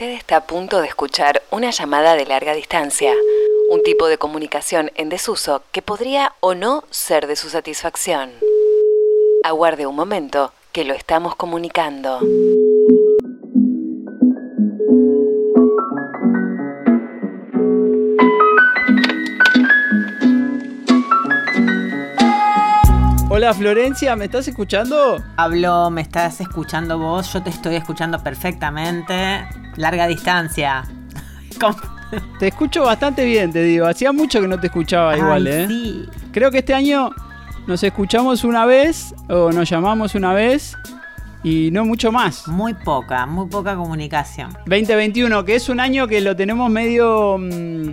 Usted está a punto de escuchar una llamada de larga distancia, un tipo de comunicación en desuso que podría o no ser de su satisfacción. Aguarde un momento, que lo estamos comunicando. Hola Florencia, ¿me estás escuchando? Pablo, me estás escuchando vos, yo te estoy escuchando perfectamente. Larga distancia. Te escucho bastante bien, te digo. Hacía mucho que no te escuchaba igual, ¿eh? Sí. Creo que este año nos escuchamos una vez o nos llamamos una vez y no mucho más. Muy poca, muy poca comunicación. 2021, que es un año que lo tenemos medio... mm,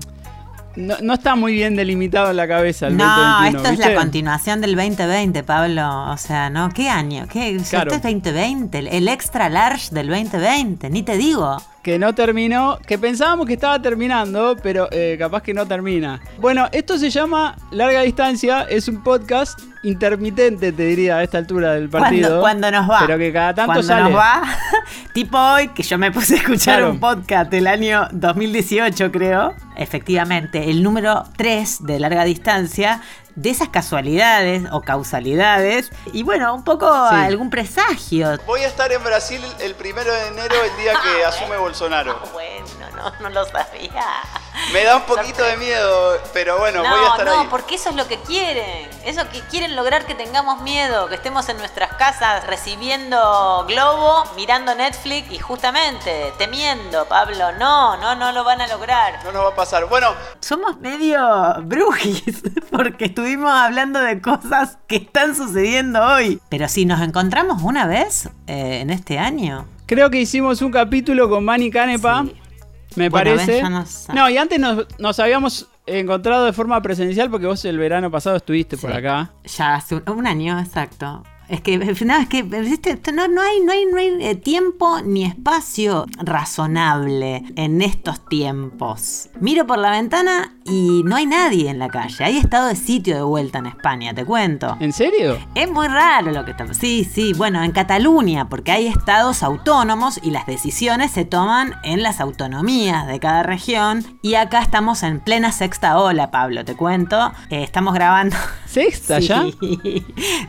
no, no está muy bien delimitado en la cabeza el no, 2021, esto es la continuación del 2020, Pablo. O sea, ¿no? ¿Qué año? ¿Qué? Claro. Esto es 2020, el- el extra large del 2020, ni te digo. Que no terminó, que pensábamos que estaba terminando, pero eh, capaz que no termina. Bueno, esto se llama Larga Distancia, es un podcast intermitente, te diría, a esta altura del partido. Cuando, cuando nos va. Pero que cada tanto cuando sale. nos va, tipo hoy, que yo me puse a escuchar Claro. un podcast del año 2018, creo. Efectivamente, el número 3 de larga distancia. De esas casualidades o causalidades. Y bueno, un poco Sí. algún presagio. Voy a estar en Brasil el primero de enero, el día que asume Bolsonaro. Bueno, no, no lo sabía. Me da un poquito de miedo, pero bueno, voy a estar no, ahí. porque eso es lo que quieren. Eso que quieren lograr que tengamos miedo, que estemos en nuestras casas recibiendo globo, mirando Netflix y justamente temiendo, Pablo. No, no, no lo van a lograr. No nos va a pasar. Bueno, Somos medio brujis, porque estuvimos hablando de cosas que están sucediendo hoy. Pero si nos encontramos una vez eh, en este año. creo que hicimos un capítulo con Manny Canepa, Sí. Me Bueno, parece. no y antes nos, nos habíamos encontrado de forma presencial porque vos el verano pasado estuviste por acá. Ya hace un, un año, exacto. Es que, no, es que ¿viste? No, no hay, no hay, no hay eh, tiempo ni espacio razonable en estos tiempos. Miro por la ventana y no hay nadie en la calle. Hay estado de sitio de vuelta en España, te cuento. ¿En serio? Es muy raro lo que está Sí, sí, bueno, en Cataluña, porque hay estados autónomos y las decisiones se toman en las autonomías de cada región. Y acá estamos en plena sexta ola, Pablo, te cuento. Eh, estamos grabando. ¿Sexta Sí. ya?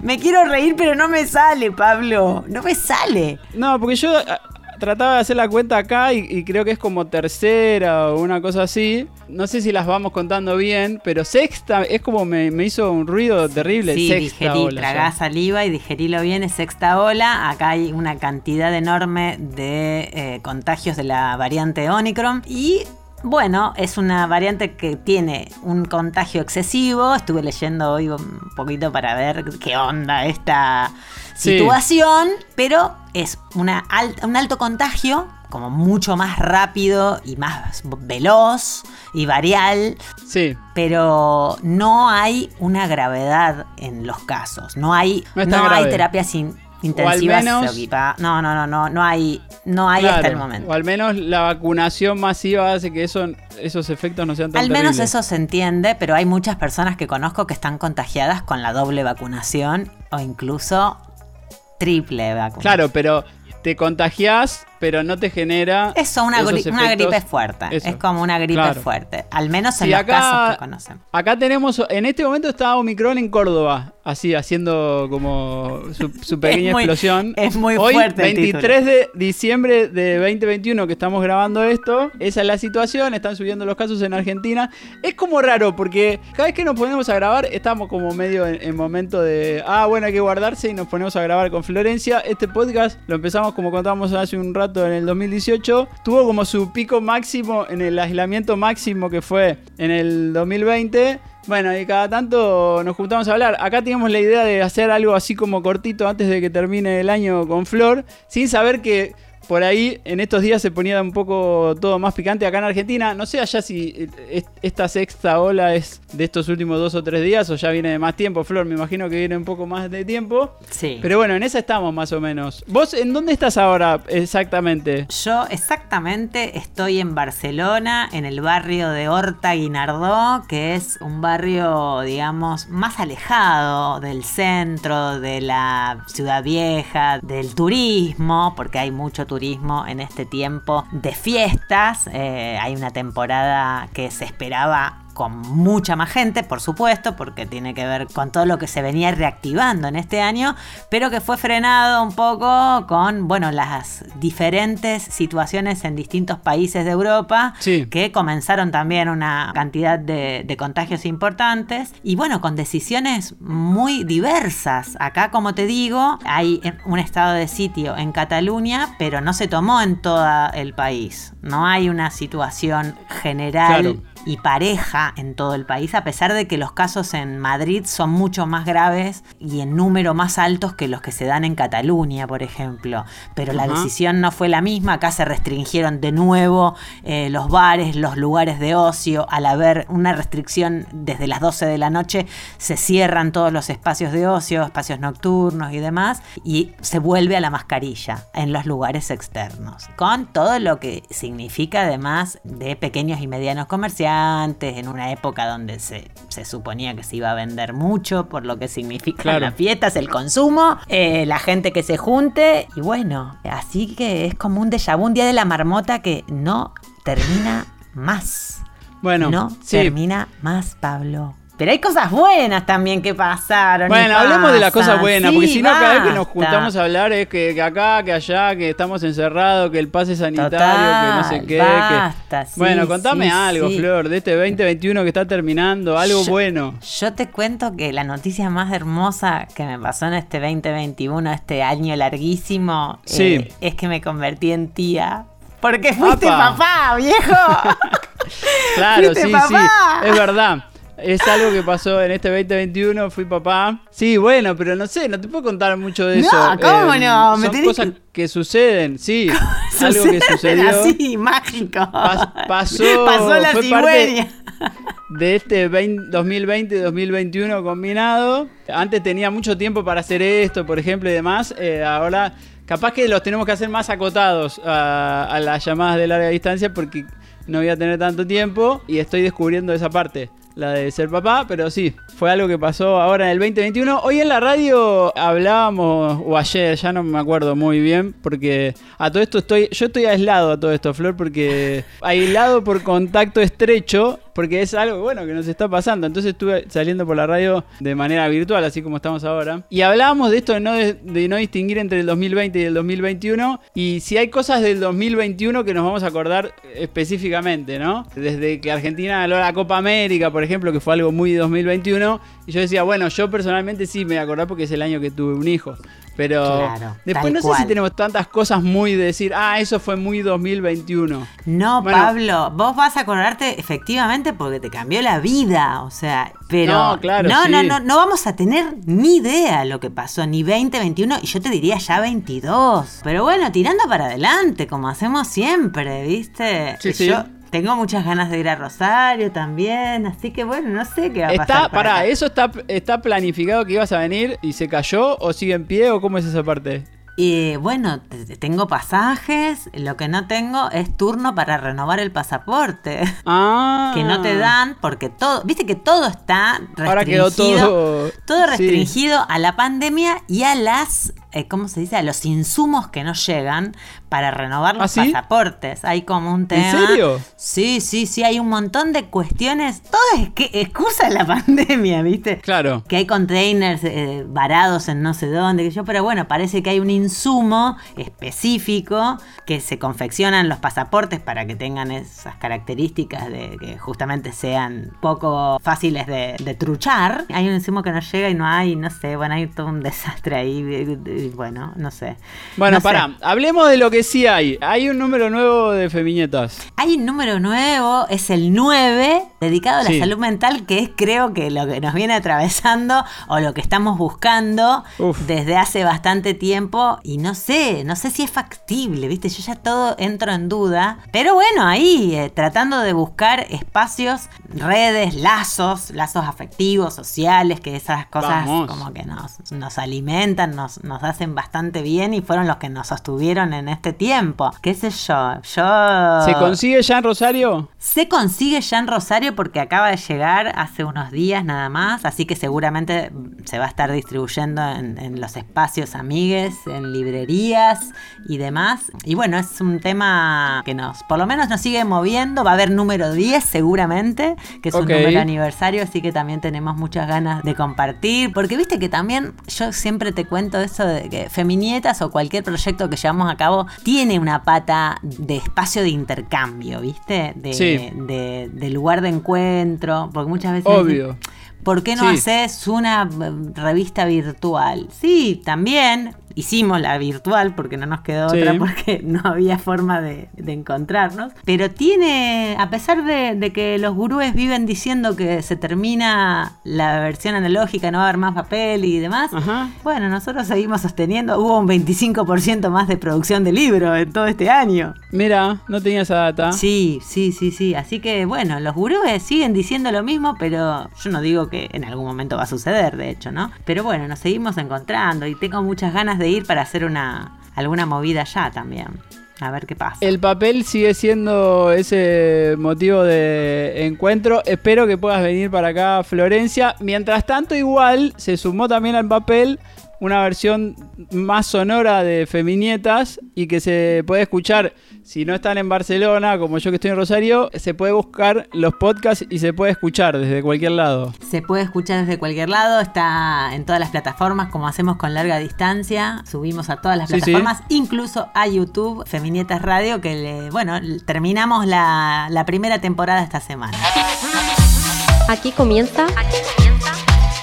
Me quiero reír, pero no me sale, Pablo. No me sale. No, porque yo ah, trataba de hacer la cuenta acá y, y creo que es como tercera o una cosa así. No sé si las vamos contando bien, pero sexta es como me, me hizo un ruido terrible. Sí, sexta digerí, ola tragá saliva y digerilo bien, es sexta ola. Acá hay una cantidad enorme de eh, contagios de la variante Omicron y... Bueno, es una variante que tiene un contagio excesivo. Estuve leyendo hoy un poquito para ver qué onda esta Sí. situación, pero es una un alto contagio, como mucho más rápido y más veloz y varial Sí, pero no hay una gravedad en los casos. No hay, No no es tan hay grave. terapias in- intensivas. menos- No, no, no, no, no hay, no hay hasta el momento. O al menos la vacunación masiva hace que eso, esos efectos no sean tan Al menos terribles. eso se entiende, pero hay muchas personas que conozco que están contagiadas con la doble vacunación o incluso triple vacunación. Claro, pero te contagias, pero no te genera. Eso, una, gri- una efectos. gripe fuerte. Eso. Es como una gripe Claro. fuerte. Al menos en Sí, los acá- casos que conocemos. Acá tenemos, en este momento está Omicron en Córdoba, así haciendo como su, su pequeña Es muy- explosión. es muy Hoy, fuerte el 23 de diciembre de 2021 que estamos grabando esto, esa es la situación, están subiendo los casos en Argentina. Es como raro porque cada vez que nos ponemos a grabar estamos como medio en, en momento de, ah, bueno, hay que guardarse y nos ponemos a grabar con Florencia. Este podcast lo empezamos como contábamos hace un rato en el 2018, tuvo como su pico máximo en el aislamiento máximo que fue en el 2020. Bueno, y cada tanto nos juntamos a hablar. Acá teníamos la idea de hacer algo así como cortito antes de que termine el año con Flor, sin saber que por ahí en estos días se ponía un poco todo más picante acá en Argentina. No sé allá si eh, est- esta sexta ola es de estos últimos dos o tres días o ya viene de más tiempo, Flor. Me imagino que viene un poco más de tiempo. Sí. Pero bueno, en esa estamos más o menos. ¿Vos en dónde estás ahora exactamente? Yo exactamente estoy en Barcelona, en el barrio de Horta Guinardó, que es un barrio, digamos, más alejado del centro, de la ciudad vieja, del turismo, porque hay mucho turismo turismo en este tiempo de fiestas. Eh, hay una temporada que se esperaba con mucha más gente, por supuesto, porque tiene que ver con todo lo que se venía reactivando en este año, pero que fue frenado un poco con, bueno, las diferentes situaciones en distintos países de Europa, Sí. que comenzaron también una cantidad de, de contagios importantes y, bueno, con decisiones muy diversas. Acá, como te digo, hay un estado de sitio en Cataluña, pero no se tomó en todo el país. No hay una situación general Claro. Y pareja en todo el país, a pesar de que los casos en Madrid son mucho más graves y en número más altos que los que se dan en Cataluña, por ejemplo. Pero la decisión no fue la misma, acá se restringieron de nuevo eh, los bares, los lugares de ocio, al haber una restricción desde las 12 de la noche, se cierran todos los espacios de ocio, espacios nocturnos y demás, y se vuelve a la mascarilla en los lugares externos, con todo lo que significa además de pequeños y medianos comerciantes, en una época donde se, se suponía que se iba a vender mucho, por lo que significan Claro. las fiestas, el consumo, eh, la gente que se junte, y bueno, así que es como un déjà vu, un día de la marmota que no termina más. Bueno, no sí. termina más, Pablo. Pero hay cosas buenas también que pasaron. Bueno, hablemos de las cosas buenas, Sí, porque si no, cada vez que nos juntamos a hablar es que, que acá, que allá, que estamos encerrados, que el pase sanitario, Total, que no sé qué. basta, que... sí, bueno, contame sí, algo. Flor, de este 2021 que está terminando, algo Yo- bueno. Yo te cuento que la noticia más hermosa que me pasó en este 2021, este año larguísimo, Sí. eh, es que me convertí en tía. Porque fuiste papá, viejo. Claro, Fuiste sí, papá. sí, es verdad. Es algo que pasó en este 2021, fui papá. Sí, bueno, pero no sé, no te puedo contar mucho de No, eso. ¿cómo no? Me Son cosas que- que suceden, sí. algo que sucedió. Así, mágico. Pas- pasó- Pasó la fue parte- cigüeña. de este 2020 y 2021 combinado. Antes tenía mucho tiempo para hacer esto, por ejemplo, y demás. Eh, ahora, capaz que los tenemos que hacer más acotados a, a las llamadas de larga distancia porque no voy a tener tanto tiempo y estoy descubriendo esa parte. La de ser papá, pero sí, fue algo que pasó ahora en el 2021. Hoy en la radio hablábamos, o ayer, ya no me acuerdo muy bien, porque a todo esto estoy, yo estoy aislado a todo esto, Flor, porque aislado por contacto estrecho, porque es algo bueno que nos está pasando. Entonces estuve saliendo por la radio de manera virtual, así como estamos ahora. Y hablábamos de esto de no, de distinguir entre el 2020 y el 2021. Y si hay cosas del 2021 que nos vamos a acordar específicamente, ¿no? Desde que Argentina ganó la Copa América, por ejemplo, que fue algo muy 2021. Y yo decía, bueno, yo personalmente sí me voy a acordar porque es el año que tuve un hijo. Pero Claro, después no sé cual. si tenemos tantas cosas muy de decir, ah, eso fue muy 2021. No, Bueno. Pablo, vos vas a acordarte efectivamente porque te cambió la vida, o sea, pero No, claro, no, sí. no, no, no vamos a tener ni idea lo que pasó, ni 20, 21 y yo te diría ya 22. Pero bueno, tirando para adelante, como hacemos siempre, ¿viste? Sí, sí. Tengo muchas ganas de ir a Rosario también, así que bueno, no sé qué va a pasar. Está, por pará, acá. ¿eso está, está planificado que ibas a venir y se cayó o sigue en pie o cómo es esa parte? Y bueno, tengo pasajes, lo que no tengo es turno para renovar el pasaporte. Ah. que no te dan porque todo, viste que todo está restringido. Ahora quedó todo- todo sí. restringido a la pandemia y a las eh, ¿cómo se dice? a los insumos que no llegan para renovar los ¿Ah, sí? pasaportes. Hay como un tema. serio? Sí, sí, sí, hay un montón de cuestiones. Todo es que excusa la pandemia, ¿viste? Claro. Que hay containers eh, varados en no sé dónde, que yo, pero bueno, parece que hay un insumo específico que se confeccionan los pasaportes para que tengan esas características de que justamente sean poco fáciles de, de truchar. Hay un insumo que no llega y no hay, no sé, bueno, hay todo un desastre ahí, y- bueno, no sé. Bueno, No sé. pará, hablemos de lo que sí hay. Hay un número nuevo de Femiñetas. Hay un número nuevo, es el 9, dedicado a la Sí. salud mental, que es creo que lo que nos viene atravesando o lo que estamos buscando Uf. desde hace bastante tiempo. Y no sé, no sé si es factible, ¿viste? Yo ya todo entro en duda. Pero bueno, ahí eh, tratando de buscar espacios, redes, lazos, lazos afectivos, sociales, que esas cosas Vamos. como que nos, nos alimentan, nos, nos hacen bastante bien y fueron los que nos sostuvieron en este tiempo. ¿Qué sé yo? Yo... ¿Se consigue ya en Rosario? Se consigue ya en Rosario porque acaba de llegar hace unos días nada más, así que seguramente se va a estar distribuyendo en, en los espacios amigues, en librerías y demás. Y bueno, es un tema que nos, por lo menos nos sigue moviendo. Va a haber número 10 seguramente, que es un Ok. número aniversario, así que también tenemos muchas ganas de compartir. Porque viste que también yo siempre te cuento eso de que Feminietas o cualquier proyecto que llevamos a cabo tiene una pata de espacio de intercambio, ¿viste? De, Sí. de- de lugar de encuentro. Porque muchas veces. Obvio. ¿Por qué no Sí. haces una revista virtual? Sí, también hicimos la virtual porque no nos quedó Sí. otra porque no había forma de, de encontrarnos. Pero tiene, a pesar de, de que los gurúes viven diciendo que se termina la versión analógica, no va a haber más papel y demás, Ajá. bueno, nosotros seguimos sosteniendo, hubo un 25% más de producción de libros en todo este año. Mira, no tenía esa data. Sí, sí, sí, sí. Así que bueno, los gurúes siguen diciendo lo mismo, pero yo no digo que en algún momento va a suceder, de hecho, ¿no? Pero bueno, nos seguimos encontrando y tengo muchas ganas de ir para hacer una alguna movida ya también. A ver qué pasa. El papel sigue siendo ese motivo de encuentro. Espero que puedas venir para acá, Florencia. Mientras tanto, igual se sumó también al papel una versión más sonora de Feminietas y que se puede escuchar, si no están en Barcelona, como yo que estoy en Rosario, se puede buscar los podcasts y se puede escuchar desde cualquier lado. Se puede escuchar desde cualquier lado, está en todas las plataformas, como hacemos con larga distancia. Subimos a todas las Sí, sí. plataformas, incluso a YouTube, Feminietas Radio, que le- bueno, terminamos la, la primera temporada esta semana. Aquí comienza,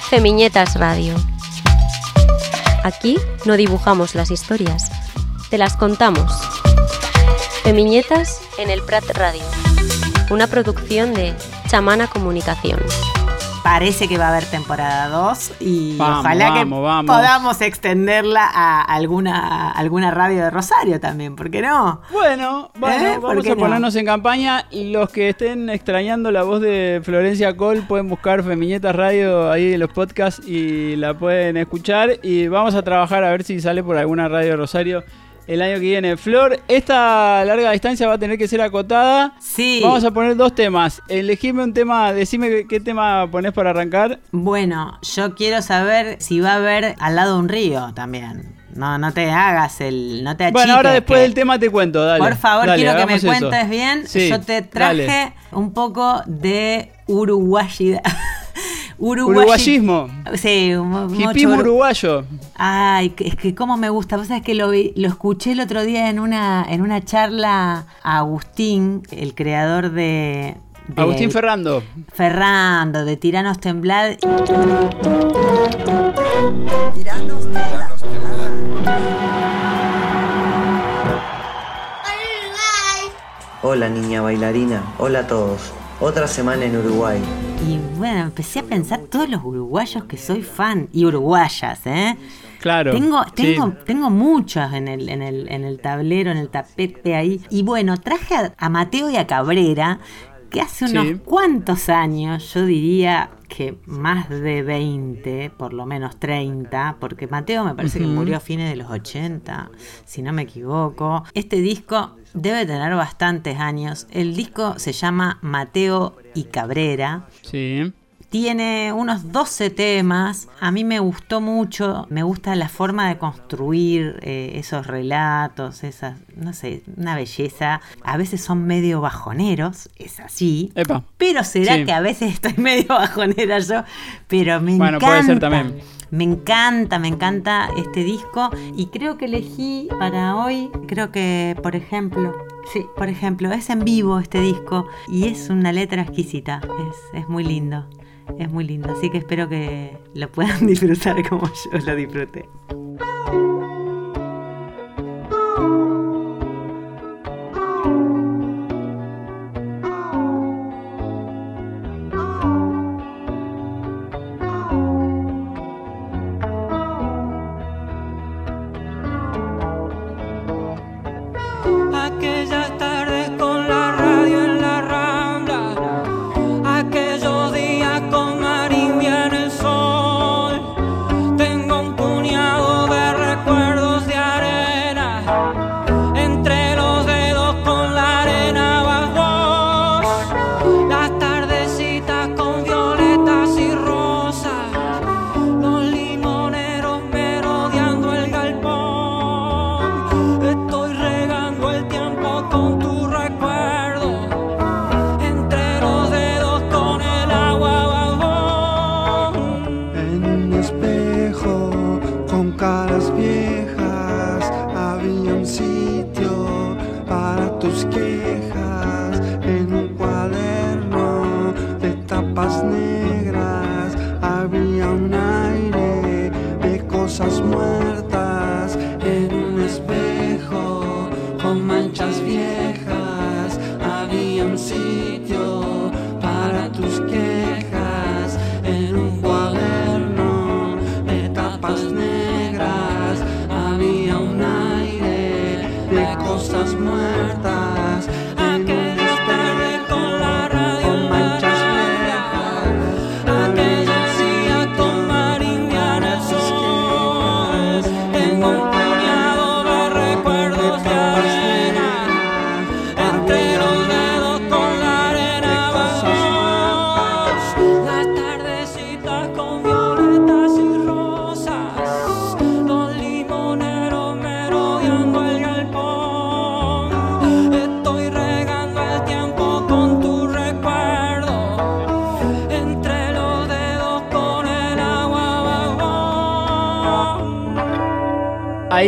Femiñetas Radio. Aquí no dibujamos las historias, te las contamos. Femiñetas en el Prat Radio. Una producción de Chamana Comunicación. Parece que va a haber temporada 2 y Vamos, ojalá que vamos, podamos extenderla a alguna, alguna radio de Rosario también, ¿por qué no? Bueno, bueno, ¿Eh? ¿Por vamos a no? ponernos en campaña. Los que estén extrañando la voz de Florencia Cole pueden buscar Femiñetas Radio ahí en los podcasts y la pueden escuchar. Y vamos a trabajar a ver si sale por alguna radio de Rosario el año que viene. Flor, esta larga distancia va a tener que ser acotada. Sí. Vamos a poner dos temas. Elegime un tema, decime qué, qué tema pones para arrancar. Bueno, yo quiero saber si va a haber al lado un río también. No, no te hagas el. No te achiques. bueno, ahora después que- del tema te cuento, dale. Por favor, Dale, quiero que me eso. cuentes bien. Sí, Yo te traje dale. un poco de uruguayida. Uruguayi- Uruguayismo. Sí, mu- mucho uru- uruguayo. Ay, es que cómo me gusta. Vos sabés que lo, vi- lo escuché el otro día en una, en una charla a Agustín, el creador de. de Agustín Ferrando. Ferrando, de Tiranos Temblad. Hola niña bailarina, hola a todos. Otra semana en Uruguay. Y bueno, empecé a pensar todos los uruguayos que soy fan. Y uruguayas, ¿eh? Claro. Tengo, sí. tengo, tengo muchos en el, en, el, en el tablero, en el tapete ahí. Y bueno, traje a, a Mateo y a Cabrera, que hace unos Sí. cuantos años, yo diría que más de 20, por lo menos 30, porque Mateo me parece que murió a fines de los 80, si no me equivoco. Este disco debe tener bastantes años. El disco se llama Mateo y Cabrera. Sí. Tiene unos 12 temas. A mí me gustó mucho. Me gusta la forma de construir eh, esos relatos, esas, no sé, una belleza. A veces son medio bajoneros, es así. Epa. Pero será Sí. que a veces estoy medio bajonera yo. Pero me Bueno, encanta. puede ser también. Me encanta, me encanta este disco. Y creo que elegí para hoy, creo que, por ejemplo, sí, por ejemplo, es en vivo este disco. Y es una letra exquisita. Es, es muy lindo. Es muy lindo. Así que espero que lo puedan disfrutar como yo lo disfruté.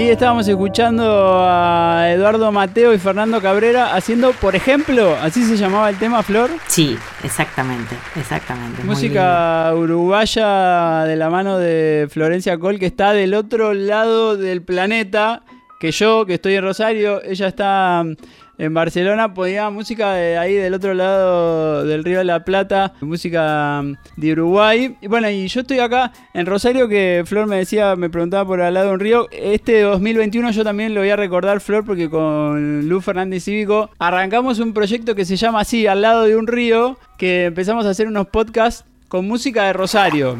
Ahí estábamos escuchando a Eduardo Mateo y Fernando Cabrera haciendo, por ejemplo, así se llamaba el tema Flor, Sí, exactamente, exactamente. música uruguaya de la mano de Florencia Col, que está del otro lado del planeta, que yo, que estoy en Rosario, ella está en Barcelona, ponía música de ahí del otro lado del Río de la Plata, música mm, de Uruguay. Y bueno, y yo estoy acá en Rosario, que Flor me decía, me preguntaba por al lado de un río. Este 2021 yo también lo voy a recordar, Flor, porque con Luz Fernández Cívico arrancamos un proyecto que se llama así, al lado de un río, que empezamos a hacer unos podcasts con música de Rosario.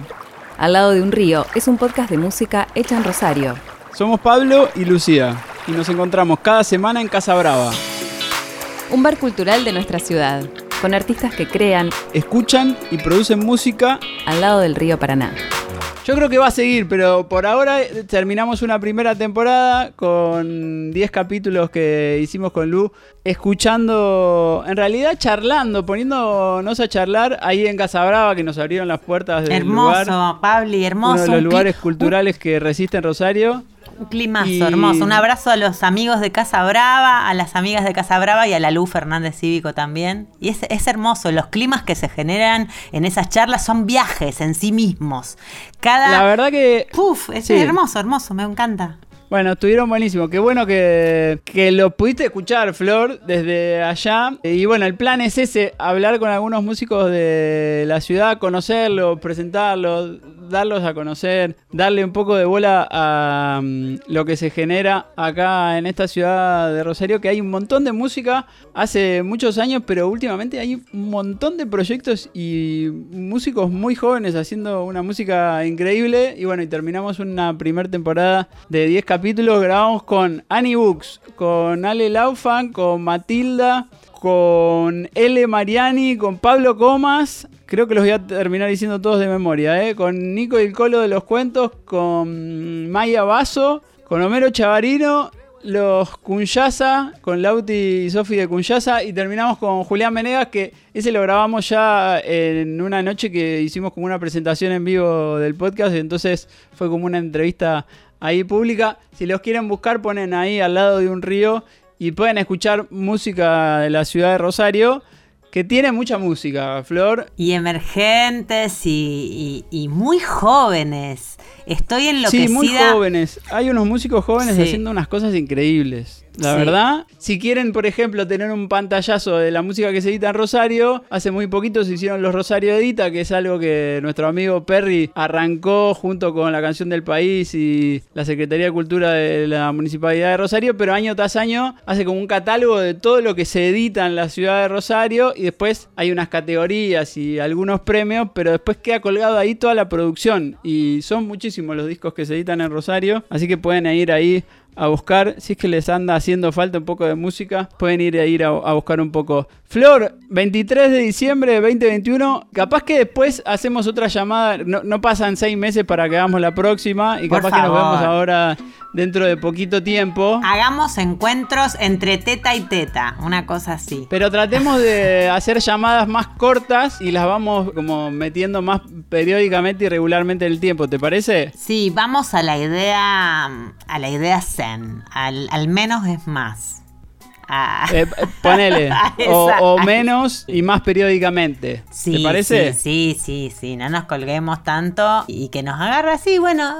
Al lado de un río es un podcast de música hecha en Rosario. Somos Pablo y Lucía y nos encontramos cada semana en Casa Brava. Un bar cultural de nuestra ciudad, con artistas que crean Escuchan y producen música. al lado del río Paraná. Yo creo que va a seguir, pero por ahora eh, terminamos una primera temporada con 10 capítulos que hicimos con Lu, escuchando, en realidad charlando, poniéndonos a charlar ahí en Casa Brava, que nos abrieron las puertas del Hermoso, lugar. Pabli, hermoso. Uno de los lugares culturales que resisten Rosario. Un climazo Y- hermoso. Un abrazo a los amigos de Casa Brava, a las amigas de Casa Brava y a la Luz Fernández Cívico también. Y es, es hermoso. Los climas que se generan en esas charlas son viajes en sí mismos. Cada. La verdad que Puf, es Sí. hermoso, hermoso, me encanta. Bueno, estuvieron buenísimos. Qué bueno que, que lo pudiste escuchar, Flor, desde allá. Y bueno, el plan es ese, hablar con algunos músicos de la ciudad, conocerlos, presentarlos, darlos a conocer, darle un poco de bola a mm, lo que se genera acá en esta ciudad de Rosario, que hay un montón de música hace muchos años, pero últimamente hay un montón de proyectos y músicos muy jóvenes haciendo una música increíble. Y bueno, y terminamos una primera temporada de 10 capítulos. Grabamos con Annie Books, con Ale Laufan, con Matilda, con L. Mariani, con Pablo Comas. Creo que los voy a terminar diciendo todos de memoria, ¿eh? Con Nico y el Colo de los Cuentos, con Maya Basso, con Homero Chavarino, los Cunyasa, con Lauti y Sofi de Cunyasa, y terminamos con Julián Menegas, que ese lo grabamos ya en una noche que hicimos como una presentación en vivo del podcast, entonces fue como una entrevista ahí pública. Si los quieren buscar, ponen ahí al lado de un río y pueden escuchar música de la ciudad de Rosario, que tiene mucha música, Flor. Y emergentes y, y- y muy jóvenes. Estoy enloquecida. Sí, muy jóvenes. Hay unos músicos jóvenes Sí. haciendo unas cosas increíbles. La Sí. verdad, si quieren, por ejemplo, tener un pantallazo de la música que se edita en Rosario, hace muy poquito se hicieron los Rosario Edita, que es algo que nuestro amigo Perry arrancó junto con la canción del país y la Secretaría de Cultura de la Municipalidad de Rosario, pero año tras año hace como un catálogo de todo lo que se edita en la ciudad de Rosario y después hay unas categorías y algunos premios, pero después queda colgado ahí toda la producción y son muchísimos los discos que se editan en Rosario, así que pueden ir ahí a buscar. Si es que les anda haciendo falta un poco de música, pueden ir a ir a, a buscar un poco. Flor, 23 de diciembre de 2021. Capaz que después hacemos otra llamada. No, no pasan seis meses para que hagamos la próxima. Y Por capaz que nos vemos ahora dentro de poquito tiempo. Hagamos encuentros entre teta y teta, una cosa así. Pero tratemos de hacer llamadas más cortas y las vamos como metiendo más periódicamente y regularmente en el tiempo, ¿te parece? Sí, vamos a la idea, a la idea Al, al menos es más. Ah, Eh, ponele. o, menos y más periódicamente. sí, ¿Te parece? Sí, sí, sí, sí, no nos colguemos tanto y que nos agarre así, bueno,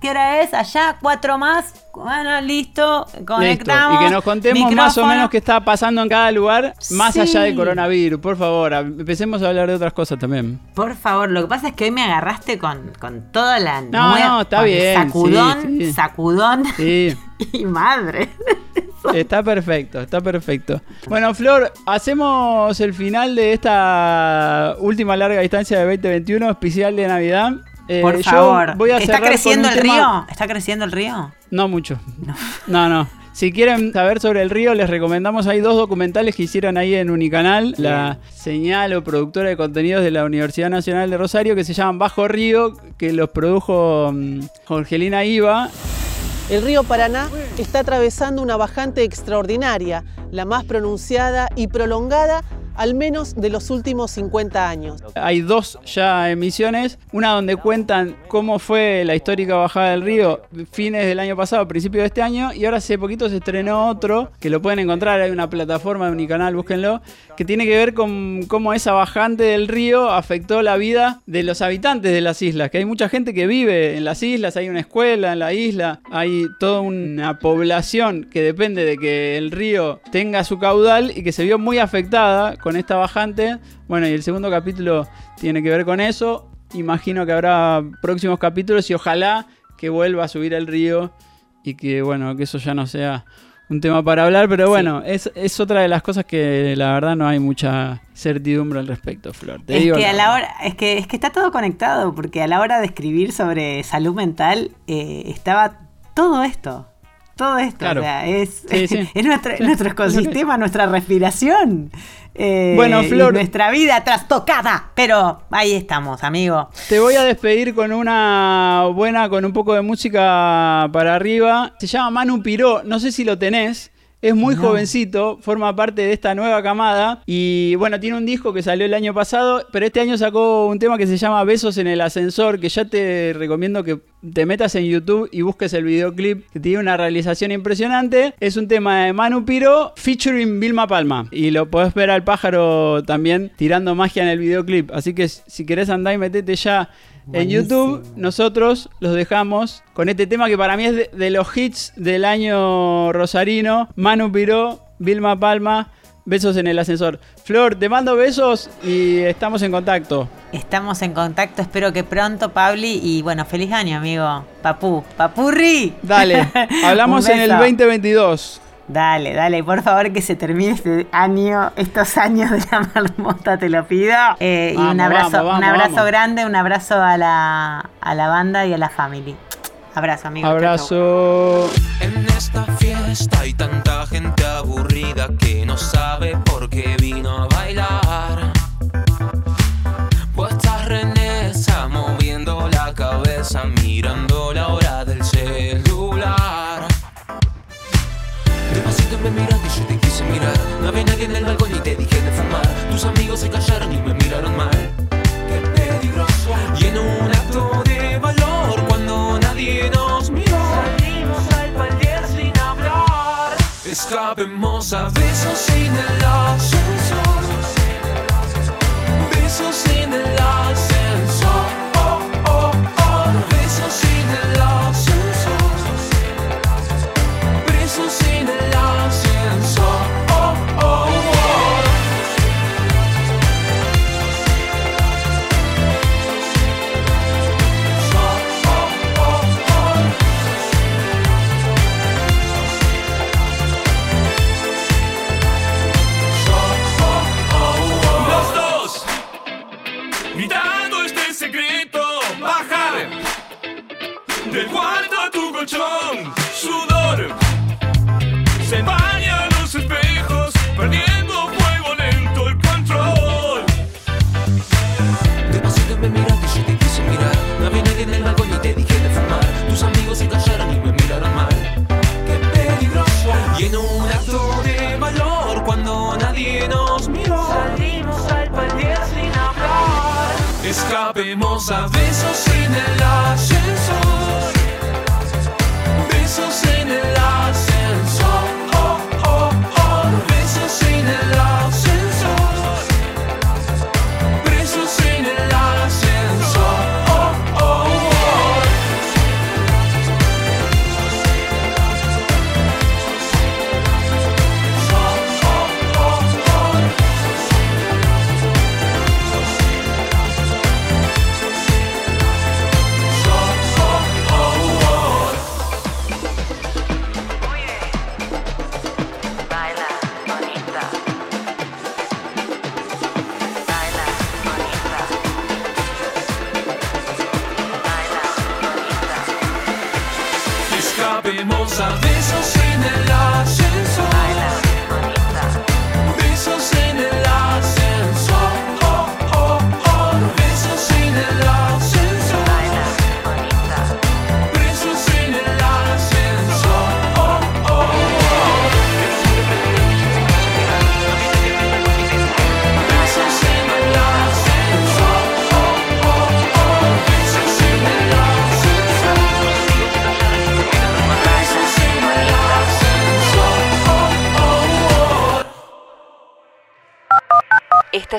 ¿qué hora es? Allá, cuatro más, bueno, listo, Listo. conectamos. Y que nos contemos más o menos qué está pasando en cada lugar, más Sí. allá del coronavirus. Por favor, empecemos a hablar de otras cosas también. Por favor, lo que pasa es que hoy me agarraste con, con toda la No, nueva- no, está bien, Sacudón, sí. sacudón Sí. y madre. Está perfecto, está perfecto. Bueno, Flor, hacemos el final de esta última larga distancia de 2021, especial de Navidad. Eh, Por favor. voy a ¿Está creciendo el tema- río? ¿Está creciendo el río? No mucho. No, no. Si quieren saber sobre el río, les recomendamos, hay dos documentales que hicieron ahí en Unicanal, la señal o productora de contenidos de la Universidad Nacional de Rosario, que se llaman Bajo Río, que los produjo mm, Jorgelina Iva. El río Paraná está atravesando una bajante extraordinaria, la más pronunciada y prolongada al menos de los últimos 50 años. Hay dos ya emisiones, una donde cuentan cómo fue la histórica bajada del río fines del año pasado, principio de este año, y ahora hace poquito se estrenó otro, que lo pueden encontrar, hay una plataforma de Unicanal, búsquenlo, que tiene que ver con cómo esa bajante del río afectó la vida de los habitantes de las islas, que hay mucha gente que vive en las islas, hay una escuela en la isla, hay toda una población que depende de que el río tenga su caudal y que se vio muy afectada con esta bajante. Bueno, y el segundo capítulo tiene que ver con eso. Imagino que habrá próximos capítulos y ojalá que vuelva a subir el río y que, bueno, que eso ya no sea un tema para hablar, pero bueno, es, es otra de las cosas que la verdad no hay mucha certidumbre al respecto, Flor. Te Es digo que, a la hora, es, que, es que está todo conectado, porque a la hora de escribir sobre salud mental eh, estaba todo esto. Todo esto. Claro. O sea, es, Sí, sí. es nuestro, nuestro ecosistema, nuestra respiración. eh, Bueno, Flor. nuestra vida trastocada. Pero ahí estamos, amigo. Te voy a despedir con una buena, con un poco de música para arriba. Se llama Manu Piró, no sé si lo tenés. Es muy No. jovencito, forma parte de esta nueva camada y bueno, tiene un disco que salió el año pasado, pero este año sacó un tema que se llama Besos en el ascensor, que ya te recomiendo que te metas en YouTube y busques el videoclip, que tiene una realización impresionante. Es un tema de Manu Piro featuring Vilma Palma y lo podés ver al pájaro también tirando magia en el videoclip. Así que si querés andar y metete ya en. YouTube, nosotros los dejamos con este tema que para mí es de, de los hits del año rosarino. Manu Piró, Vilma Palma, besos en el ascensor. Flor, te mando besos y estamos en contacto. Estamos en contacto, espero que pronto, Pabli. Y bueno, feliz año, amigo. Papú, papurri. Dale, hablamos en el beso. 2022. Dale, dale, por favor que se termine este año, estos años de la marmota, te lo pido. Eh, y un abrazo, vamos, vamos, un abrazo vamos. grande, un abrazo a la, a la banda y a la family. Abrazo, amigo. Abrazo. En esta fiesta hay tanta gente aburrida que no sabe por qué Escapemos a besos en el ascensor. Besos en el ascensor.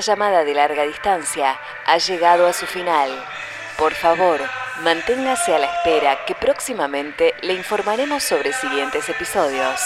llamada de larga distancia ha llegado a su final. Por favor, manténgase a la espera que próximamente le informaremos sobre siguientes episodios.